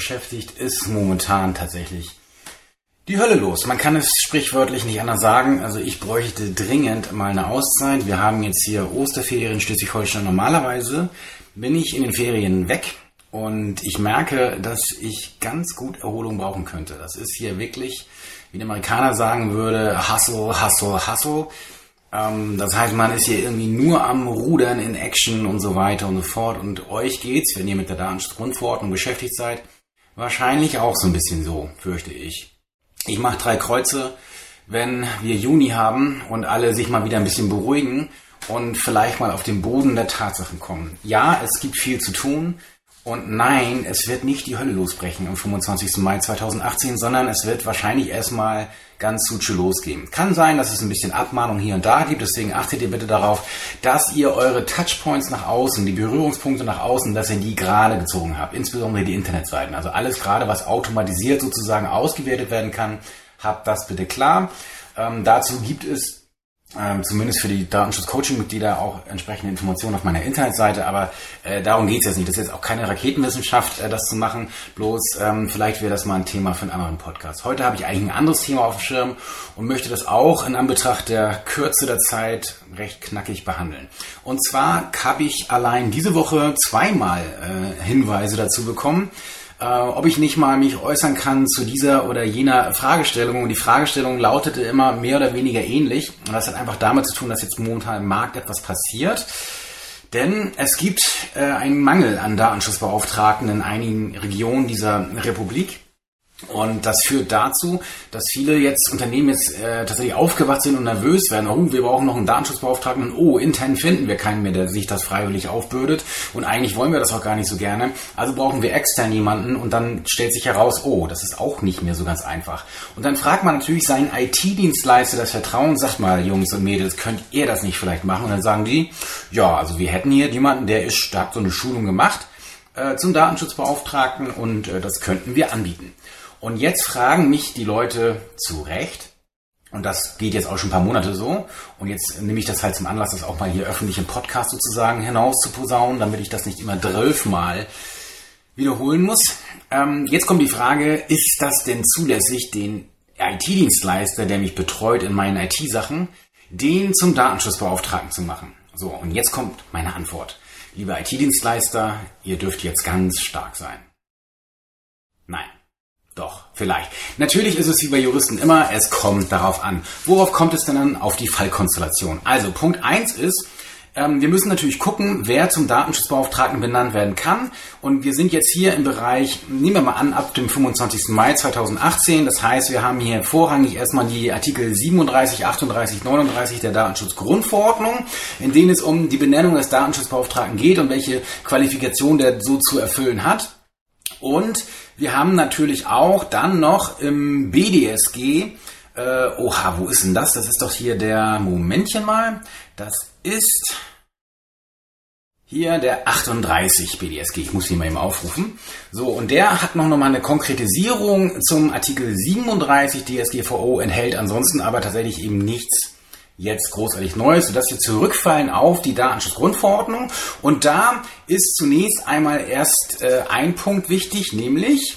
beschäftigt, ist momentan tatsächlich die Hölle los. Man kann es sprichwörtlich nicht anders sagen. Also ich bräuchte dringend mal eine Auszeit. Wir haben jetzt hier Osterferien in Schleswig-Holstein. Normalerweise bin ich in den Ferien weg und ich merke, dass ich ganz gut Erholung brauchen könnte. Das ist hier wirklich, wie ein Amerikaner sagen würde, Hustle, Hustle, Hustle. Ähm, das heißt, man ist hier irgendwie nur am Rudern in Action und so weiter und so fort. Und euch geht's, wenn ihr mit der Datenschutzgrundverordnung beschäftigt seid, wahrscheinlich auch so ein bisschen so, fürchte ich. Ich mache drei Kreuze, wenn wir Juni haben und alle sich mal wieder ein bisschen beruhigen und vielleicht mal auf den Boden der Tatsachen kommen. Ja, es gibt viel zu tun. Und nein, es wird nicht die Hölle losbrechen am 25. Mai 2018, sondern es wird wahrscheinlich erstmal ganz Suche losgehen. Kann sein, dass es ein bisschen Abmahnung hier und da gibt, deswegen achtet ihr bitte darauf, dass ihr eure Touchpoints nach außen, die Berührungspunkte nach außen, dass ihr die gerade gezogen habt, insbesondere die Internetseiten. Also alles gerade, was automatisiert sozusagen ausgewertet werden kann, habt das bitte klar. Ähm, dazu gibt es ähm, zumindest für die Datenschutz-Coaching-Mitglieder auch entsprechende Informationen auf meiner Internetseite. Aber äh, darum geht's jetzt nicht. Das ist jetzt auch keine Raketenwissenschaft, äh, das zu machen. Bloß ähm, vielleicht wäre das mal ein Thema für einen anderen Podcast. Heute habe ich eigentlich ein anderes Thema auf dem Schirm und möchte das auch in Anbetracht der Kürze der Zeit recht knackig behandeln. Und zwar habe ich allein diese Woche zweimal äh, Hinweise dazu bekommen, äh, ob ich nicht mal mich äußern kann zu dieser oder jener Fragestellung. Und die Fragestellung lautete immer mehr oder weniger ähnlich. Und das hat einfach damit zu tun, dass jetzt momentan im Markt etwas passiert. Denn es gibt äh, einen Mangel an Datenschutzbeauftragten in einigen Regionen dieser Republik. Und das führt dazu, dass viele jetzt Unternehmen jetzt äh, tatsächlich aufgewacht sind und nervös werden. Oh, wir brauchen noch einen Datenschutzbeauftragten. Oh, intern finden wir keinen mehr, der sich das freiwillig aufbürdet. Und eigentlich wollen wir das auch gar nicht so gerne. Also brauchen wir extern jemanden. Und dann stellt sich heraus, oh, das ist auch nicht mehr so ganz einfach. Und dann fragt man natürlich seinen IT-Dienstleister das Vertrauen. Sagt mal, Jungs und Mädels, könnt ihr das nicht vielleicht machen? Und dann sagen die, ja, also wir hätten hier jemanden, der ist, der hat so eine Schulung gemacht äh, zum Datenschutzbeauftragten und äh, das könnten wir anbieten. Und jetzt fragen mich die Leute zu Recht, und das geht jetzt auch schon ein paar Monate so. Und jetzt nehme ich das halt zum Anlass, das auch mal hier öffentlich im Podcast sozusagen hinaus zu posaunen, damit ich das nicht immer zwölfmal wiederholen muss. Ähm, jetzt kommt die Frage, ist das denn zulässig, den IT-Dienstleister, der mich betreut in meinen IT-Sachen, den zum Datenschutzbeauftragten zu machen? So, und jetzt kommt meine Antwort. Liebe IT-Dienstleister, ihr dürft jetzt ganz stark sein. Nein. Doch, vielleicht. Natürlich ist es wie bei Juristen immer, es kommt darauf an. Worauf kommt es denn dann? Auf die Fallkonstellation. Also Punkt eins ist, ähm, wir müssen natürlich gucken, wer zum Datenschutzbeauftragten benannt werden kann. Und wir sind jetzt hier im Bereich, nehmen wir mal an, ab dem 25. Mai 2018. Das heißt, wir haben hier vorrangig erstmal die Artikel 37, 38, 39 der Datenschutzgrundverordnung, in denen es um die Benennung des Datenschutzbeauftragten geht und welche Qualifikation der so zu erfüllen hat. Und wir haben natürlich auch dann noch im BDSG, äh, oha, wo ist denn das? Das ist doch hier der, Momentchen mal, das ist hier der 38 BDSG. Ich muss ihn mal eben aufrufen. So, und der hat noch mal eine Konkretisierung zum Artikel 37 DSGVO, enthält ansonsten aber tatsächlich eben nichts jetzt großartig Neues, sodass wir zurückfallen auf die Datenschutzgrundverordnung. Und da ist zunächst einmal erst äh, ein Punkt wichtig, nämlich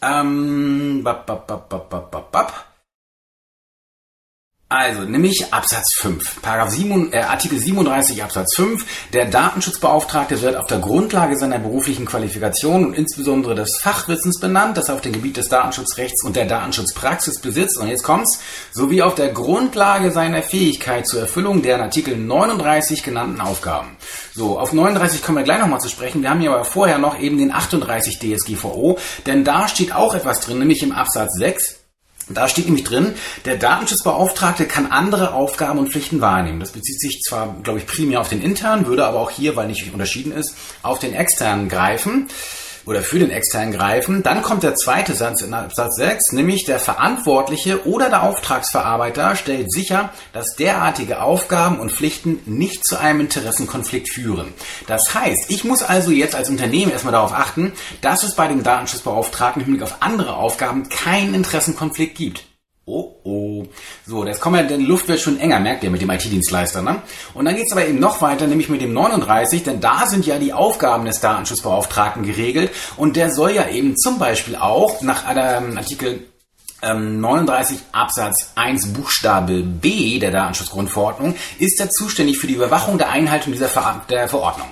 ähm, bap, bap, bap, bap, bap, bap, also, nämlich Absatz 5, Paragraph 7, äh, Artikel 37 Absatz 5. Der Datenschutzbeauftragte wird auf der Grundlage seiner beruflichen Qualifikation und insbesondere des Fachwissens benannt, das er auf dem Gebiet des Datenschutzrechts und der Datenschutzpraxis besitzt. Und jetzt kommt's, sowie auf der Grundlage seiner Fähigkeit zur Erfüllung der in Artikel 39 genannten Aufgaben. So, auf 39 kommen wir gleich nochmal zu sprechen. Wir haben hier aber vorher noch eben den 38 DSGVO, denn da steht auch etwas drin, nämlich im Absatz 6 da steht nämlich drin, der Datenschutzbeauftragte kann andere Aufgaben und Pflichten wahrnehmen. Das bezieht sich zwar, glaube ich, primär auf den internen, würde aber auch hier, weil nicht unterschieden ist, auf den externen greifen oder für den externen greifen. Dann kommt der zweite Satz in Absatz 6, nämlich der Verantwortliche oder der Auftragsverarbeiter stellt sicher, dass derartige Aufgaben und Pflichten nicht zu einem Interessenkonflikt führen. Das heißt, ich muss also jetzt als Unternehmen erstmal darauf achten, dass es bei dem Datenschutzbeauftragten im Hinblick auf andere Aufgaben keinen Interessenkonflikt gibt. Oh, oh. So, jetzt kommen wir, die Luft wird schon enger, merkt ihr, mit dem IT-Dienstleister, ne? Und dann geht's aber eben noch weiter, nämlich mit dem 39, denn da sind ja die Aufgaben des Datenschutzbeauftragten geregelt und der soll ja eben zum Beispiel auch nach einem Artikel 39 ähm, Absatz 1 Buchstabe B der Datenschutzgrundverordnung ist er zuständig für die Überwachung der Einhaltung dieser Ver der Verordnung.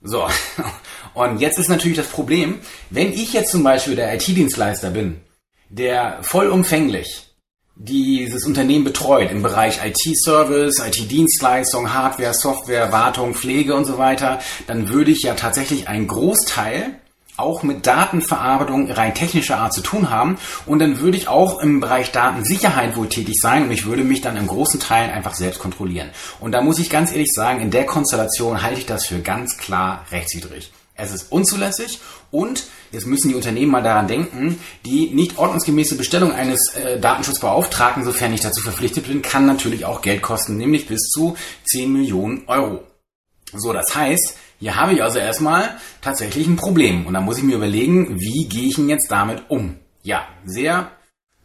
So, und jetzt ist natürlich das Problem, wenn ich jetzt zum Beispiel der IT-Dienstleister bin der vollumfänglich dieses Unternehmen betreut im Bereich IT-Service, IT-Dienstleistung, Hardware, Software, Wartung, Pflege und so weiter, dann würde ich ja tatsächlich einen Großteil auch mit Datenverarbeitung rein technischer Art zu tun haben und dann würde ich auch im Bereich Datensicherheit wohl tätig sein und ich würde mich dann im großen Teil einfach selbst kontrollieren. Und da muss ich ganz ehrlich sagen, in der Konstellation halte ich das für ganz klar rechtswidrig. Es ist unzulässig und jetzt müssen die Unternehmen mal daran denken, die nicht ordnungsgemäße Bestellung eines äh, Datenschutzbeauftragten, sofern ich dazu verpflichtet bin, kann natürlich auch Geld kosten, nämlich bis zu 10 Millionen Euro. So, das heißt, hier habe ich also erstmal tatsächlich ein Problem und da muss ich mir überlegen, wie gehe ich denn jetzt damit um? Ja, sehr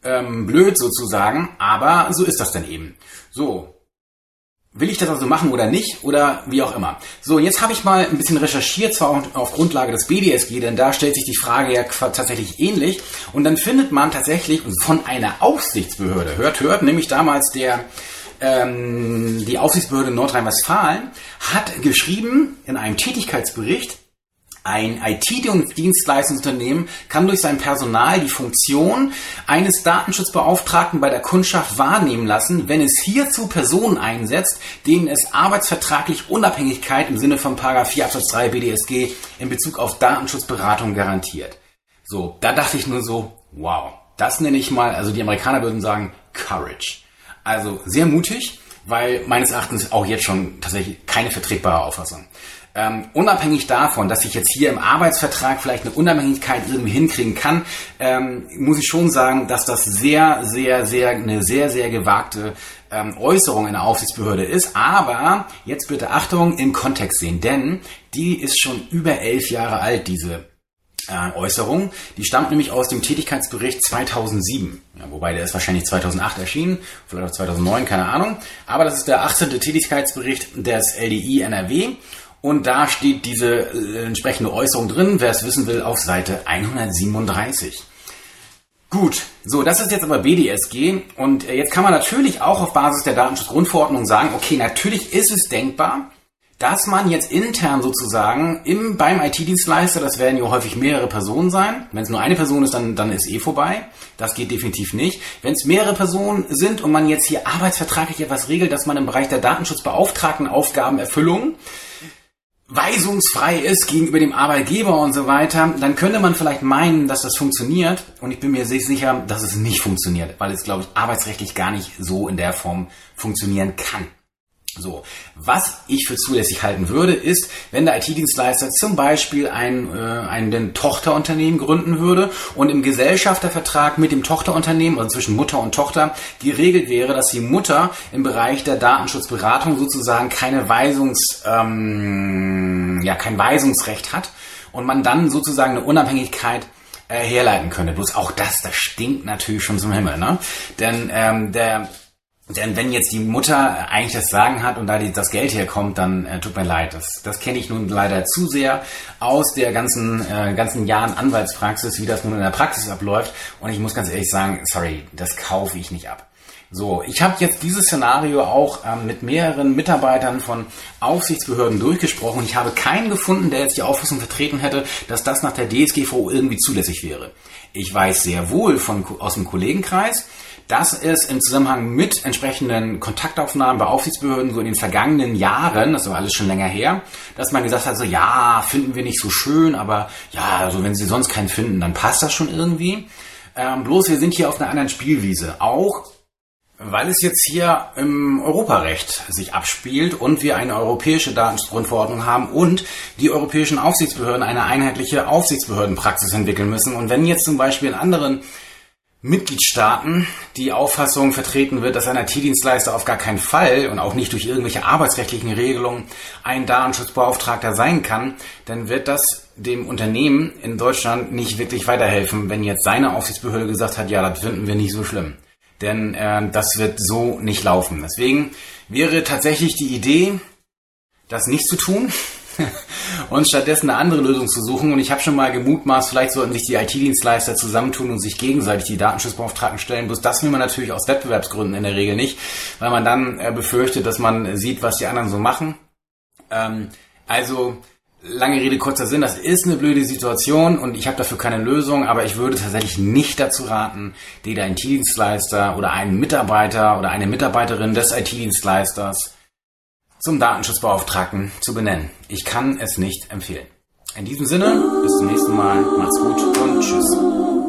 ähm, blöd sozusagen, aber so ist das dann eben. So, Will ich das also machen oder nicht oder wie auch immer. So, jetzt habe ich mal ein bisschen recherchiert, zwar auf Grundlage des BDSG, denn da stellt sich die Frage ja tatsächlich ähnlich. Und dann findet man tatsächlich von einer Aufsichtsbehörde, hört, hört, nämlich damals der ähm, die Aufsichtsbehörde Nordrhein-Westfalen, hat geschrieben in einem Tätigkeitsbericht, ein IT-Dienstleistungsunternehmen kann durch sein Personal die Funktion eines Datenschutzbeauftragten bei der Kundschaft wahrnehmen lassen, wenn es hierzu Personen einsetzt, denen es arbeitsvertraglich Unabhängigkeit im Sinne von 4 Absatz 3 BDSG in Bezug auf Datenschutzberatung garantiert. So, da dachte ich nur so, wow, das nenne ich mal, also die Amerikaner würden sagen, Courage. Also sehr mutig, weil meines Erachtens auch jetzt schon tatsächlich keine vertretbare Auffassung. Ähm, unabhängig davon, dass ich jetzt hier im Arbeitsvertrag vielleicht eine Unabhängigkeit irgendwie hinkriegen kann, ähm, muss ich schon sagen, dass das sehr, sehr, sehr, eine sehr, sehr gewagte ähm, Äußerung einer Aufsichtsbehörde ist. Aber jetzt bitte Achtung im Kontext sehen, denn die ist schon über elf Jahre alt, diese äh, Äußerung. Die stammt nämlich aus dem Tätigkeitsbericht 2007. Ja, wobei der ist wahrscheinlich 2008 erschienen, vielleicht auch 2009, keine Ahnung. Aber das ist der 18. Tätigkeitsbericht des LDI NRW. Und da steht diese äh, entsprechende Äußerung drin, wer es wissen will, auf Seite 137. Gut, so, das ist jetzt aber BDSG und äh, jetzt kann man natürlich auch auf Basis der Datenschutzgrundverordnung sagen, okay, natürlich ist es denkbar, dass man jetzt intern sozusagen im, beim IT-Dienstleister, das werden ja häufig mehrere Personen sein. Wenn es nur eine Person ist, dann, dann ist eh vorbei. Das geht definitiv nicht. Wenn es mehrere Personen sind und man jetzt hier arbeitsvertraglich etwas regelt, dass man im Bereich der Datenschutzbeauftragten Aufgabenerfüllung weisungsfrei ist gegenüber dem Arbeitgeber und so weiter, dann könnte man vielleicht meinen, dass das funktioniert. Und ich bin mir sehr sicher, dass es nicht funktioniert, weil es, glaube ich, arbeitsrechtlich gar nicht so in der Form funktionieren kann. So, was ich für zulässig halten würde, ist, wenn der IT-Dienstleister zum Beispiel ein, äh, ein Tochterunternehmen gründen würde und im Gesellschaftervertrag mit dem Tochterunternehmen, also zwischen Mutter und Tochter, geregelt wäre, dass die Mutter im Bereich der Datenschutzberatung sozusagen keine Weisungs, ähm, ja, kein Weisungsrecht hat und man dann sozusagen eine Unabhängigkeit äh, herleiten könnte. Bloß auch das, das stinkt natürlich schon zum Himmel, ne? Denn ähm, der denn wenn jetzt die Mutter eigentlich das Sagen hat und da die, das Geld herkommt, dann äh, tut mir leid. Das, das kenne ich nun leider zu sehr aus der ganzen, äh, ganzen Jahren Anwaltspraxis, wie das nun in der Praxis abläuft. Und ich muss ganz ehrlich sagen, sorry, das kaufe ich nicht ab. So, ich habe jetzt dieses Szenario auch ähm, mit mehreren Mitarbeitern von Aufsichtsbehörden durchgesprochen. Ich habe keinen gefunden, der jetzt die Auffassung vertreten hätte, dass das nach der DSGVO irgendwie zulässig wäre. Ich weiß sehr wohl von, aus dem Kollegenkreis, dass es im Zusammenhang mit entsprechenden Kontaktaufnahmen bei Aufsichtsbehörden so in den vergangenen Jahren, das ist aber alles schon länger her, dass man gesagt hat, so ja, finden wir nicht so schön, aber ja, also wenn sie sonst keinen finden, dann passt das schon irgendwie. Ähm, bloß wir sind hier auf einer anderen Spielwiese. Auch weil es jetzt hier im Europarecht sich abspielt und wir eine europäische Datenschutzgrundverordnung haben und die europäischen Aufsichtsbehörden eine einheitliche Aufsichtsbehördenpraxis entwickeln müssen. Und wenn jetzt zum Beispiel in anderen Mitgliedstaaten die Auffassung vertreten wird, dass ein IT-Dienstleister auf gar keinen Fall und auch nicht durch irgendwelche arbeitsrechtlichen Regelungen ein Datenschutzbeauftragter sein kann, dann wird das dem Unternehmen in Deutschland nicht wirklich weiterhelfen, wenn jetzt seine Aufsichtsbehörde gesagt hat, ja, das finden wir nicht so schlimm. denn äh, das wird so nicht laufen. Deswegen wäre tatsächlich die Idee, das nicht zu tun und stattdessen eine andere Lösung zu suchen. Und ich habe schon mal gemutmaßt, vielleicht sollten sich die IT-Dienstleister zusammentun und sich gegenseitig die Datenschutzbeauftragten stellen. Bloß das will man natürlich aus Wettbewerbsgründen in der Regel nicht, weil man dann äh, befürchtet, dass man sieht, was die anderen so machen. Ähm, also lange Rede, kurzer Sinn, das ist eine blöde Situation und ich habe dafür keine Lösung, aber ich würde tatsächlich nicht dazu raten, den IT-Dienstleister oder einen Mitarbeiter oder eine Mitarbeiterin des IT-Dienstleisters zum Datenschutzbeauftragten zu benennen. Ich kann es nicht empfehlen. In diesem Sinne, bis zum nächsten Mal, macht's gut und tschüss.